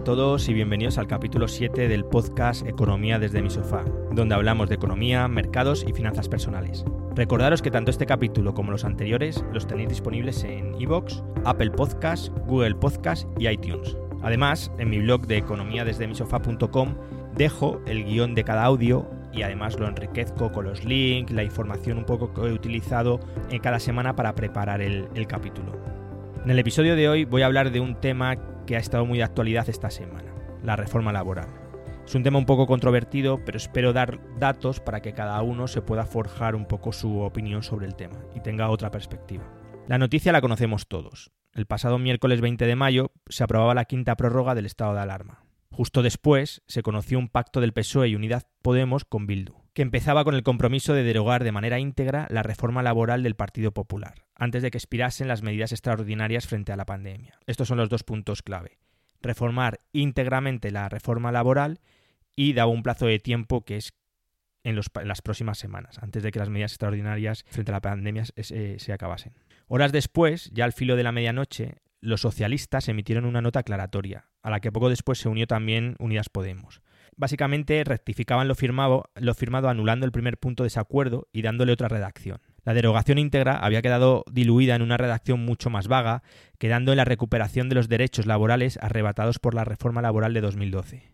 A todos y bienvenidos al capítulo 7 del podcast Economía desde mi sofá, donde hablamos de economía, mercados y finanzas personales. Recordaros que tanto este capítulo como los anteriores los tenéis disponibles en iVoox, Apple Podcasts, Google Podcasts y iTunes. Además, en mi blog de economíadesdemisofá.com dejo el guion de cada audio y además lo enriquezco con los links, la información un poco que he utilizado en cada semana para preparar el, el capítulo. En el episodio de hoy voy a hablar de un tema que ha estado muy de actualidad esta semana, la reforma laboral. Es un tema un poco controvertido, pero espero dar datos para que cada uno se pueda forjar un poco su opinión sobre el tema y tenga otra perspectiva. La noticia la conocemos todos. El pasado miércoles 20 de mayo se aprobaba la quinta prórroga del estado de alarma. Justo después se conoció un pacto del PSOE y Unidad Podemos con Bildu, que empezaba con el compromiso de derogar de manera íntegra la reforma laboral del Partido Popular, antes de que expirasen las medidas extraordinarias frente a la pandemia. Estos son los dos puntos clave. Reformar íntegramente la reforma laboral y daba un plazo de tiempo que es en, las próximas semanas, antes de que las medidas extraordinarias frente a la pandemia se acabasen. Horas después, ya al filo de la medianoche, los socialistas emitieron una nota aclaratoria, a la que poco después se unió también Unidas Podemos. Básicamente rectificaban lo firmado, lo firmado anulando el primer punto de ese acuerdo y dándole otra redacción. La derogación íntegra había quedado diluida en una redacción mucho más vaga, quedando en la recuperación de los derechos laborales arrebatados por la reforma laboral de 2012.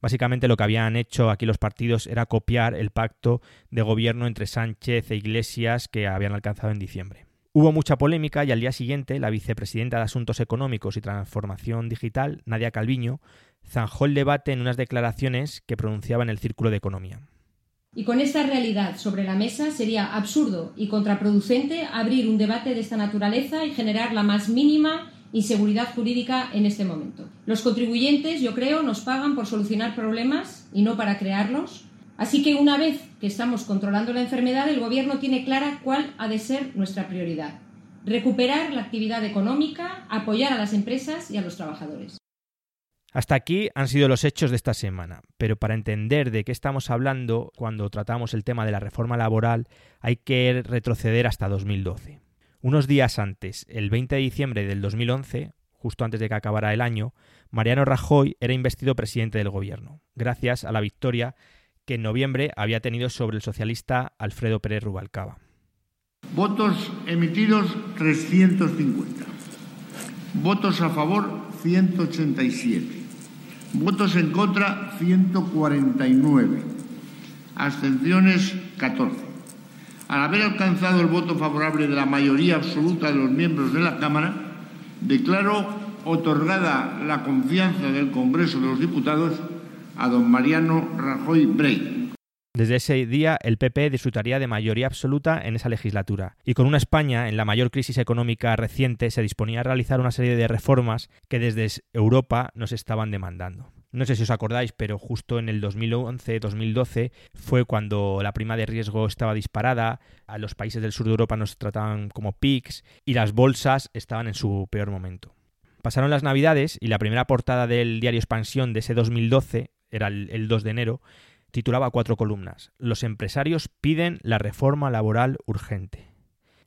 Básicamente lo que habían hecho aquí los partidos era copiar el pacto de gobierno entre Sánchez e Iglesias que habían alcanzado en diciembre. Hubo mucha polémica y al día siguiente la vicepresidenta de Asuntos Económicos y Transformación Digital, Nadia Calviño, zanjó el debate en unas declaraciones que pronunciaba en el Círculo de Economía. Y con esta realidad sobre la mesa sería absurdo y contraproducente abrir un debate de esta naturaleza y generar la más mínima inseguridad jurídica en este momento. Los contribuyentes, yo creo, nos pagan por solucionar problemas y no para crearlos. Así que una vez que estamos controlando la enfermedad, el Gobierno tiene clara cuál ha de ser nuestra prioridad. Recuperar la actividad económica, apoyar a las empresas y a los trabajadores. Hasta aquí han sido los hechos de esta semana, pero para entender de qué estamos hablando cuando tratamos el tema de la reforma laboral hay que retroceder hasta 2012. Unos días antes, el 20 de diciembre del 2011, justo antes de que acabara el año, Mariano Rajoy era investido presidente del gobierno, gracias a la victoria que en noviembre había tenido sobre el socialista Alfredo Pérez Rubalcaba. Votos emitidos 350. Votos a favor 187. Votos en contra 149. Abstenciones 14. Al haber alcanzado el voto favorable de la mayoría absoluta de los miembros de la Cámara, declaro otorgada la confianza del Congreso de los Diputados a don Mariano Rajoy Brey. Desde ese día, el PP disfrutaría de mayoría absoluta en esa legislatura, y con una España en la mayor crisis económica reciente se disponía a realizar una serie de reformas que desde Europa nos estaban demandando. No sé si os acordáis, pero justo en el 2011-2012 fue cuando la prima de riesgo estaba disparada, a los países del sur de Europa nos trataban como PICs y las bolsas estaban en su peor momento. Pasaron las navidades y la primera portada del diario Expansión de ese 2012, era el 2 de enero, titulaba cuatro columnas. Los empresarios piden la reforma laboral urgente.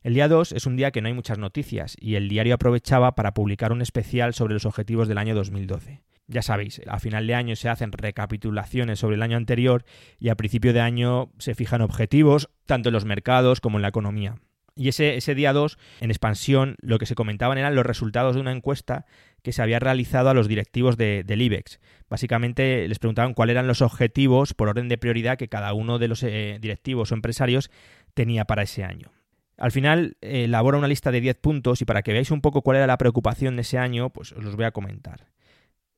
El día 2 es un día que no hay muchas noticias y el diario aprovechaba para publicar un especial sobre los objetivos del año 2012. Ya sabéis, a final de año se hacen recapitulaciones sobre el año anterior y a principio de año se fijan objetivos, tanto en los mercados como en la economía. Y ese, ese día 2, en expansión, lo que se comentaban eran los resultados de una encuesta que se había realizado a los directivos de, del IBEX. Básicamente les preguntaban cuáles eran los objetivos por orden de prioridad que cada uno de los eh, directivos o empresarios tenía para ese año. Al final eh, elabora una lista de 10 puntos y para que veáis un poco cuál era la preocupación de ese año, pues os los voy a comentar.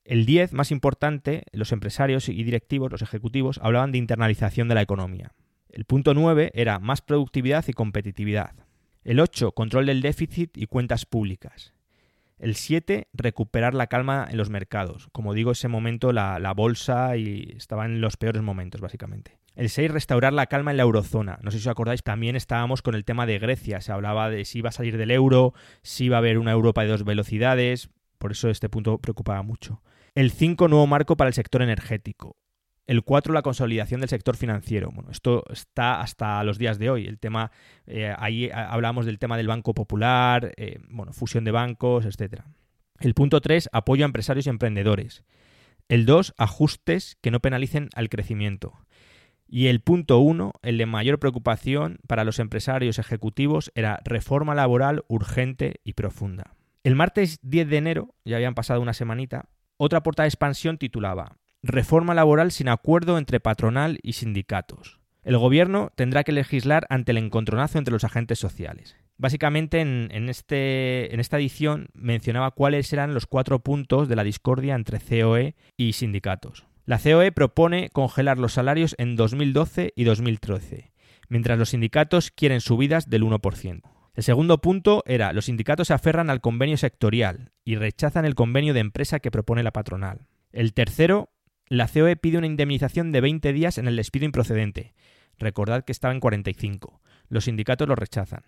El 10, más importante, los empresarios y directivos, los ejecutivos, hablaban de internalización de la economía. El punto 9 era más productividad y competitividad. El 8, control del déficit y cuentas públicas. El 7, recuperar la calma en los mercados. Como digo, ese momento la, la, bolsa y estaba en los peores momentos, básicamente. El 6, restaurar la calma en la eurozona. No sé si os acordáis, también estábamos con el tema de Grecia. Se hablaba de si iba a salir del euro, si iba a haber una Europa de dos velocidades. Por eso este punto preocupaba mucho. El 5, nuevo marco para el sector energético. El 4, la consolidación del sector financiero. Bueno, esto está hasta los días de hoy. El tema, eh, ahí hablamos del tema del Banco Popular, eh, bueno, fusión de bancos, etcétera. El punto 3, apoyo a empresarios y emprendedores. El 2, ajustes que no penalicen al crecimiento. Y el punto 1, el de mayor preocupación para los empresarios ejecutivos, era reforma laboral urgente y profunda. El martes 10 de enero, ya habían pasado una semanita, otra portada de expansión titulaba Reforma laboral sin acuerdo entre patronal y sindicatos. El gobierno tendrá que legislar ante el encontronazo entre los agentes sociales. Básicamente en, este, en esta edición mencionaba cuáles eran los cuatro puntos de la discordia entre COE y sindicatos. La COE propone congelar los salarios en 2012 y 2013, mientras los sindicatos quieren subidas del 1%. El segundo punto era los sindicatos se aferran al convenio sectorial y rechazan el convenio de empresa que propone la patronal. El tercero, la COE pide una indemnización de 20 días en el despido improcedente. Recordad que estaba en 45. Los sindicatos lo rechazan.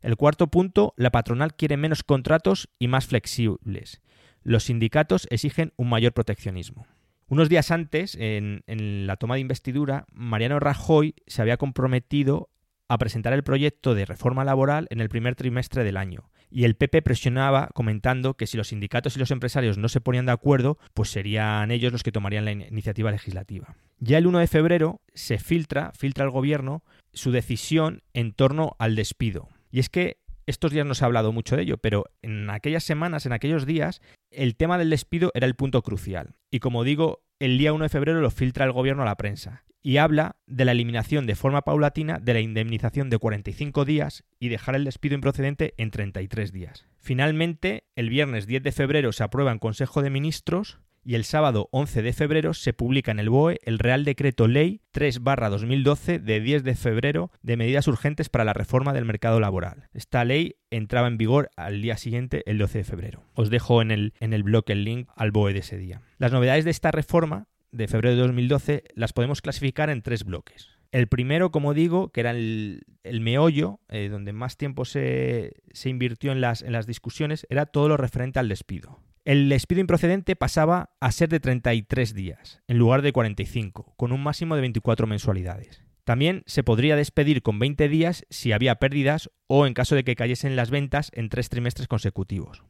El cuarto punto, la patronal quiere menos contratos y más flexibles. Los sindicatos exigen un mayor proteccionismo. Unos días antes, en, la toma de investidura, Mariano Rajoy se había comprometido a presentar el proyecto de reforma laboral en el primer trimestre del año. Y el PP presionaba comentando que si los sindicatos y los empresarios no se ponían de acuerdo, pues serían ellos los que tomarían la iniciativa legislativa. Ya el 1 de febrero se filtra, filtra el gobierno, su decisión en torno al despido. Y es que estos días no se ha hablado mucho de ello, pero en aquellas semanas, en aquellos días, el tema del despido era el punto crucial. Y como digo, el día 1 de febrero lo filtra el gobierno a la prensa y habla de la eliminación de forma paulatina de la indemnización de 45 días y dejar el despido improcedente en 33 días. Finalmente, el viernes 10 de febrero se aprueba en Consejo de Ministros y el sábado 11 de febrero se publica en el BOE el Real Decreto Ley 3-2012 de 10 de febrero de medidas urgentes para la reforma del mercado laboral. Esta ley entraba en vigor al día siguiente, el 12 de febrero. Os dejo en el, en el blog el link al BOE de ese día. Las novedades de esta reforma de febrero de 2012 las podemos clasificar en tres bloques. El primero, como digo, que era el, meollo, eh, donde más tiempo se, se invirtió en las, en las discusiones, era todo lo referente al despido. El despido improcedente pasaba a ser de 33 días, en lugar de 45, con un máximo de 24 mensualidades. También se podría despedir con 20 días si había pérdidas o en caso de que cayesen las ventas en tres trimestres consecutivos.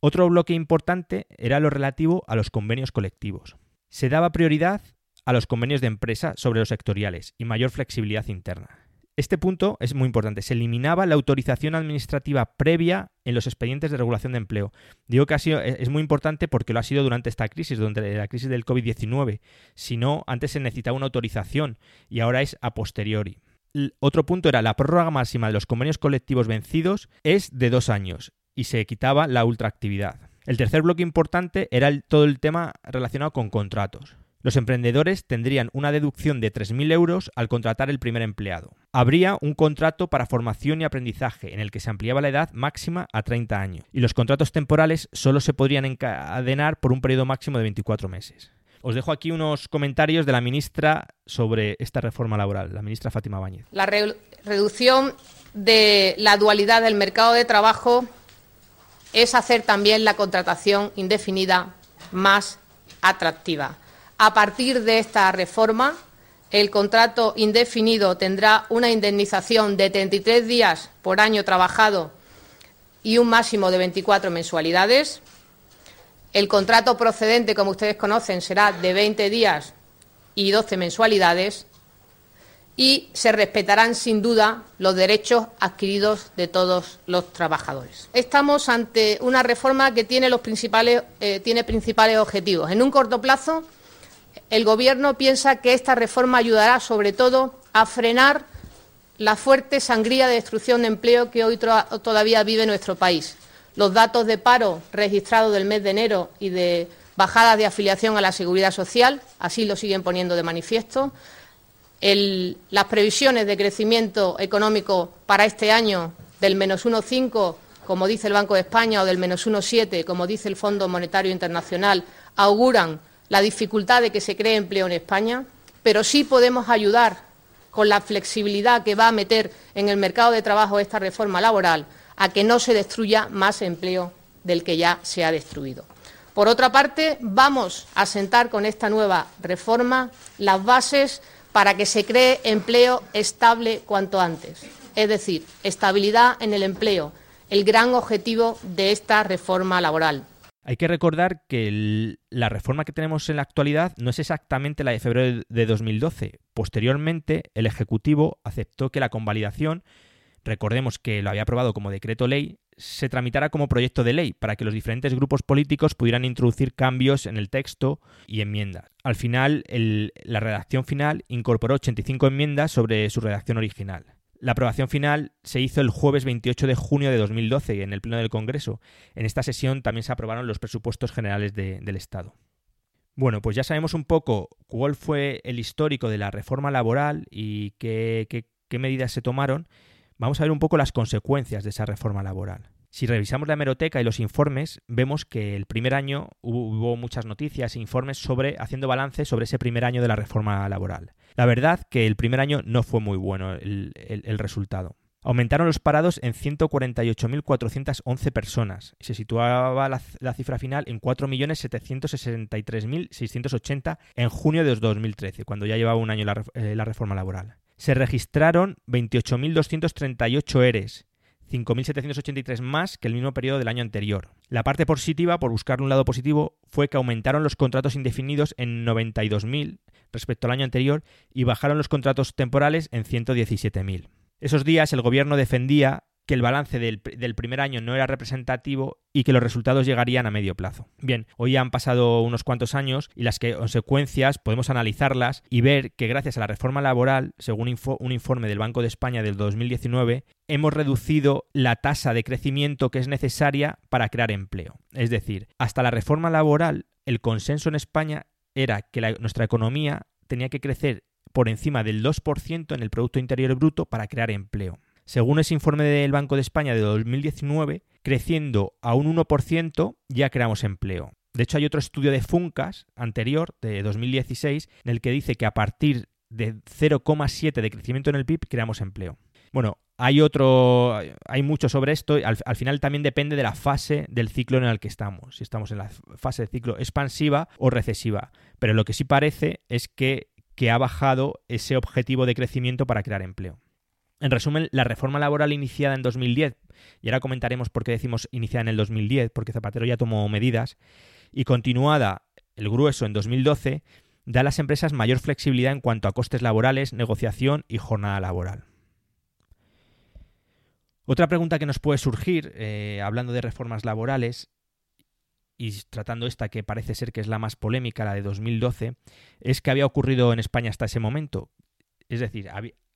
Otro bloque importante era lo relativo a los convenios colectivos. Se daba prioridad a los convenios de empresa sobre los sectoriales y mayor flexibilidad interna. Este punto es muy importante. Se eliminaba la autorización administrativa previa en los expedientes de regulación de empleo. Digo que ha sido, es muy importante porque lo ha sido durante esta crisis, durante la crisis del COVID-19. Si no, antes se necesitaba una autorización y ahora es a posteriori. otro punto era la prórroga máxima de los convenios colectivos vencidos es de dos años y se quitaba la ultraactividad. El tercer bloque importante era todo el tema relacionado con contratos. Los emprendedores tendrían una deducción de 3.000 euros al contratar el primer empleado. Habría un contrato para formación y aprendizaje en el que se ampliaba la edad máxima a 30 años y los contratos temporales solo se podrían encadenar por un periodo máximo de 24 meses. Os dejo aquí unos comentarios de la ministra sobre esta reforma laboral, la ministra Fátima Báñez. La reducción de la dualidad del mercado de trabajo es hacer también la contratación indefinida más atractiva. A partir de esta reforma, el contrato indefinido tendrá una indemnización de 33 días por año trabajado y un máximo de 24 mensualidades. El contrato procedente, como ustedes conocen, será de 20 días y 12 mensualidades y se respetarán sin duda los derechos adquiridos de todos los trabajadores. Estamos ante una reforma que tiene, los principales, eh, tiene principales objetivos. En un corto plazo, el Gobierno piensa que esta reforma ayudará, sobre todo, a frenar la fuerte sangría de destrucción de empleo que hoy todavía vive nuestro país. Los datos de paro registrados del mes de enero y de bajada de afiliación a la seguridad social así lo siguen poniendo de manifiesto. Las previsiones de crecimiento económico para este año del menos 1,5, como dice el Banco de España, o del menos 1,7, como dice el Fondo Monetario Internacional, auguran la dificultad de que se cree empleo en España, pero sí podemos ayudar con la flexibilidad que va a meter en el mercado de trabajo esta reforma laboral a que no se destruya más empleo del que ya se ha destruido. Por otra parte, vamos a sentar con esta nueva reforma las bases para que se cree empleo estable cuanto antes, es decir, estabilidad en el empleo, el gran objetivo de esta reforma laboral. Hay que recordar que la reforma que tenemos en la actualidad no es exactamente la de febrero de 2012. Posteriormente, el Ejecutivo aceptó que la convalidación, recordemos que lo había aprobado como decreto ley, se tramitara como proyecto de ley para que los diferentes grupos políticos pudieran introducir cambios en el texto y enmiendas. Al final, la redacción final incorporó 85 enmiendas sobre su redacción original. La aprobación final se hizo el jueves 28 de junio de 2012 en el Pleno del Congreso. En esta sesión también se aprobaron los presupuestos generales del Estado. Bueno, pues ya sabemos un poco cuál fue el histórico de la reforma laboral y qué, qué medidas se tomaron. Vamos a ver un poco las consecuencias de esa reforma laboral. Si revisamos la hemeroteca y los informes, vemos que el primer año hubo, muchas noticias e informes sobre haciendo balance sobre ese primer año de la reforma laboral. La verdad que el primer año no fue muy bueno el, resultado. Aumentaron los parados en 148.411 personas se situaba la, cifra final en 4.763.680 en junio de 2013, cuando ya llevaba un año la, eh, la reforma laboral. Se registraron 28.238 ERES 5.783 más que el mismo periodo del año anterior. La parte positiva, por buscar un lado positivo, fue que aumentaron los contratos indefinidos en 92.000 respecto al año anterior y bajaron los contratos temporales en 117.000. Esos días el gobierno defendía que el balance del, primer año no era representativo y que los resultados llegarían a medio plazo. Bien, hoy han pasado unos cuantos años y las consecuencias podemos analizarlas y ver que gracias a la reforma laboral, según un informe del Banco de España del 2019, hemos reducido la tasa de crecimiento que es necesaria para crear empleo. Es decir, hasta la reforma laboral, el consenso en España era que nuestra economía tenía que crecer por encima del 2% en el Producto Interior Bruto para crear empleo. Según ese informe del Banco de España de 2019, creciendo a un 1% ya creamos empleo. De hecho, hay otro estudio de Funcas anterior, de 2016, en el que dice que a partir de 0,7 de crecimiento en el PIB creamos empleo. Bueno, hay otro, hay mucho sobre esto. Al, al, final también depende de la fase del ciclo en el que estamos. Si estamos en la fase de ciclo expansiva o recesiva. Pero lo que sí parece es que, que ha bajado ese objetivo de crecimiento para crear empleo. En resumen, la reforma laboral iniciada en 2010, y ahora comentaremos por qué decimos iniciada en el 2010, porque Zapatero ya tomó medidas, y continuada el grueso en 2012, da a las empresas mayor flexibilidad en cuanto a costes laborales, negociación y jornada laboral. Otra pregunta que nos puede surgir, eh, hablando de reformas laborales, y tratando esta que parece ser que es la más polémica, la de 2012, es qué había ocurrido en España hasta ese momento. Es decir,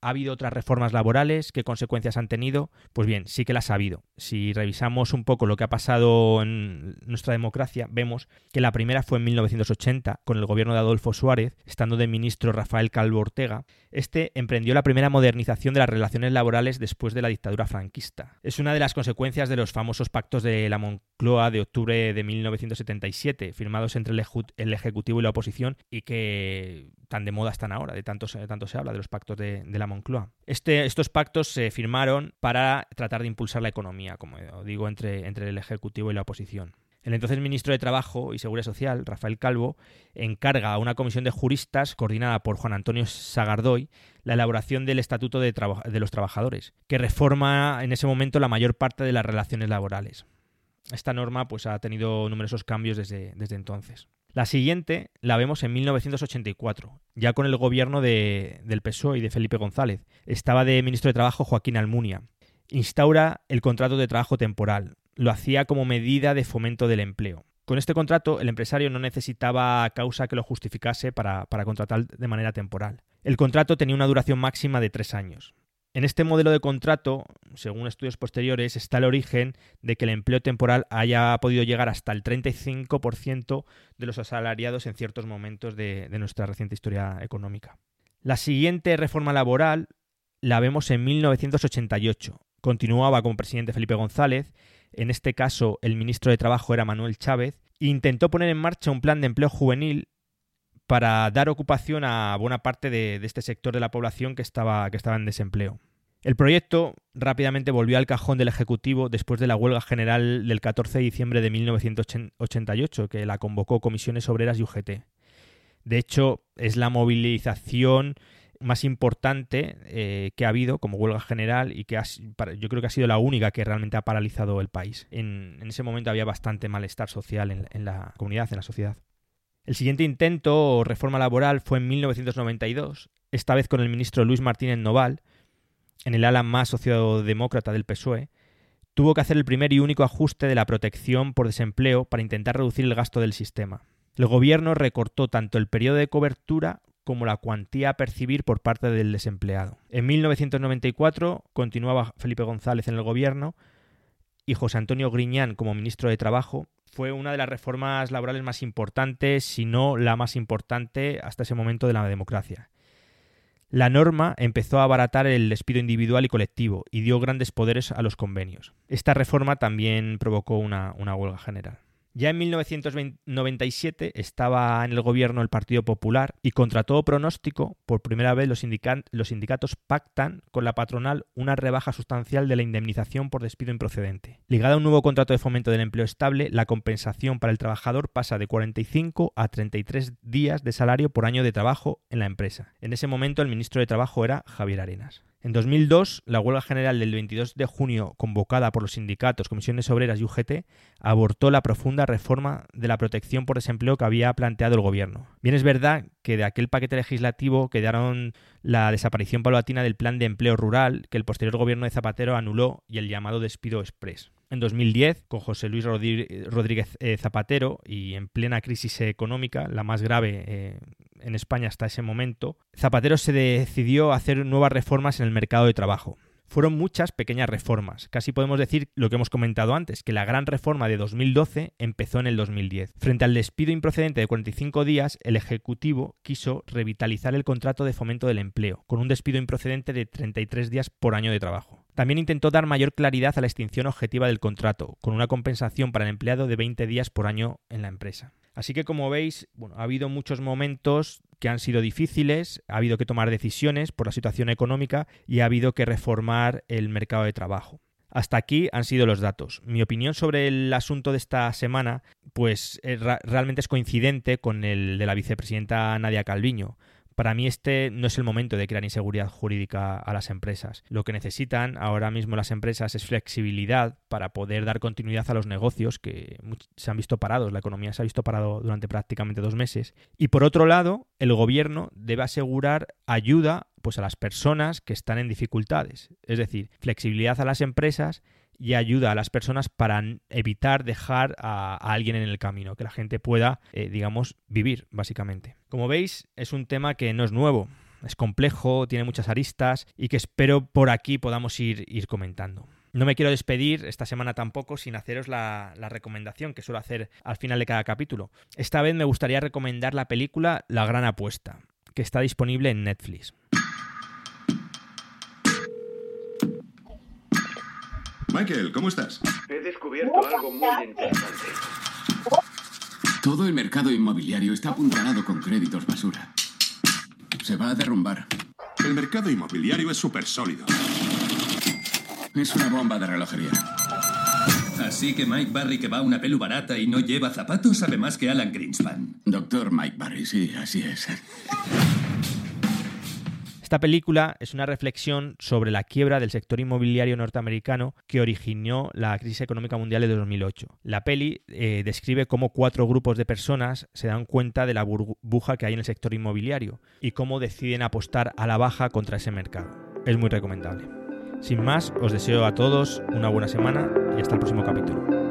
¿Ha habido otras reformas laborales? ¿Qué consecuencias han tenido? Pues bien, sí que las ha habido. Si revisamos un poco lo que ha pasado en nuestra democracia, vemos que la primera fue en 1980, con el gobierno de Adolfo Suárez, estando de ministro Rafael Calvo Ortega. Este emprendió la primera modernización de las relaciones laborales después de la dictadura franquista. Es una de las consecuencias de los famosos pactos de la Moncloa de octubre de 1977, firmados entre el, Ejecutivo y la oposición, y que tan de moda están ahora, de tanto, tanto se habla de los pactos de, la Moncloa. Este, estos pactos se firmaron para tratar de impulsar la economía, como digo, entre, el Ejecutivo y la oposición. El entonces ministro de Trabajo y Seguridad Social, Rafael Calvo, encarga a una comisión de juristas coordinada por Juan Antonio Sagardoy la elaboración del Estatuto de, los Trabajadores, que reforma en ese momento la mayor parte de las relaciones laborales. Esta norma pues, ha tenido numerosos cambios desde entonces. La siguiente la vemos en 1984, ya con el gobierno de, del PSOE y de Felipe González. Estaba de ministro de Trabajo Joaquín Almunia. Instaura el contrato de trabajo temporal. Lo hacía como medida de fomento del empleo. Con este contrato, el empresario no necesitaba causa que lo justificase para, para contratar de manera temporal. El contrato tenía una duración máxima de tres años. En este modelo de contrato, según estudios posteriores, está el origen de que el empleo temporal haya podido llegar hasta el 35% de los asalariados en ciertos momentos de, nuestra reciente historia económica. La siguiente reforma laboral la vemos en 1988. Continuaba como presidente Felipe González, en este caso el ministro de Trabajo era Manuel Chávez, e intentó poner en marcha un plan de empleo juvenil para dar ocupación a buena parte de, este sector de la población que estaba, que estaba en desempleo. El proyecto rápidamente volvió al cajón del Ejecutivo después de la huelga general del 14 de diciembre de 1988, que la convocó Comisiones Obreras y UGT. De hecho, es la movilización más importante eh, que ha habido como huelga general y que yo creo que ha sido la única que realmente ha paralizado el país. En, ese momento había bastante malestar social en, la comunidad, en la sociedad. El siguiente intento o reforma laboral fue en 1992, esta vez con el ministro Luis Martínez Noval, en el ala más sociodemócrata del PSOE, tuvo que hacer el primer y único ajuste de la protección por desempleo para intentar reducir el gasto del sistema. El gobierno recortó tanto el periodo de cobertura como la cuantía a percibir por parte del desempleado. En 1994 continuaba Felipe González en el gobierno y José Antonio Griñán como ministro de Trabajo fue una de las reformas laborales más importantes, si no la más importante hasta ese momento de la democracia. La norma empezó a abaratar el despido individual y colectivo y dio grandes poderes a los convenios. Esta reforma también provocó una, una huelga general. Ya en 1997 estaba en el gobierno el Partido Popular y contra todo pronóstico, por primera vez los, los, sindicatos pactan con la patronal una rebaja sustancial de la indemnización por despido improcedente. Ligada a un nuevo contrato de fomento del empleo estable, la compensación para el trabajador pasa de 45 a 33 días de salario por año de trabajo en la empresa. En ese momento el ministro de Trabajo era Javier Arenas. En 2002, la huelga general del 22 de junio, convocada por los sindicatos, comisiones obreras y UGT, abortó la profunda reforma de la protección por desempleo que había planteado el gobierno. Bien es verdad que de aquel paquete legislativo quedaron la desaparición paulatina del plan de empleo rural que el posterior gobierno de Zapatero anuló y el llamado despido express. En 2010, con José Luis Rodríguez eh, Zapatero y en plena crisis económica, la más grave eh, en España hasta ese momento, Zapatero se decidió a hacer nuevas reformas en el mercado de trabajo. Fueron muchas pequeñas reformas. Casi podemos decir lo que hemos comentado antes, que la gran reforma de 2012 empezó en el 2010. Frente al despido improcedente de 45 días, el Ejecutivo quiso revitalizar el contrato de fomento del empleo, con un despido improcedente de 33 días por año de trabajo. También intentó dar mayor claridad a la extinción objetiva del contrato, con una compensación para el empleado de 20 días por año en la empresa. Así que como veis, bueno, ha habido muchos momentos que han sido difíciles, ha habido que tomar decisiones por la situación económica y ha habido que reformar el mercado de trabajo. Hasta aquí han sido los datos. Mi opinión sobre el asunto de esta semana, pues eh, realmente es coincidente con el de la vicepresidenta Nadia Calviño. Para mí este no es el momento de crear inseguridad jurídica a las empresas. Lo que necesitan ahora mismo las empresas es flexibilidad para poder dar continuidad a los negocios que se han visto parados, la economía se ha visto parado durante prácticamente dos meses. Y por otro lado, el gobierno debe asegurar ayuda pues a las personas que están en dificultades, es decir, flexibilidad a las empresas y ayuda a las personas para evitar dejar a, alguien en el camino, que la gente pueda, eh, digamos, vivir, básicamente. Como veis, es un tema que no es nuevo, es complejo, tiene muchas aristas y que espero por aquí podamos ir, ir comentando. No me quiero despedir esta semana tampoco sin haceros la, la, recomendación que suelo hacer al final de cada capítulo. Esta vez me gustaría recomendar la película La Gran Apuesta, que está disponible en Netflix. Michael, ¿cómo estás? He descubierto algo muy interesante. Todo el mercado inmobiliario está apuntalado con créditos basura. Se va a derrumbar. El mercado inmobiliario es súper sólido. Es una bomba de relojería. Así que Mike Barry, que va a una pelu barata y no lleva zapatos, sabe más que Alan Greenspan. Doctor Mike Barry, sí, así es. Esta película es una reflexión sobre la quiebra del sector inmobiliario norteamericano que originó la crisis económica mundial de 2008. La peli eh, describe cómo cuatro grupos de personas se dan cuenta de la burbuja que hay en el sector inmobiliario y cómo deciden apostar a la baja contra ese mercado. Es muy recomendable. Sin más, os deseo a todos una buena semana y hasta el próximo capítulo.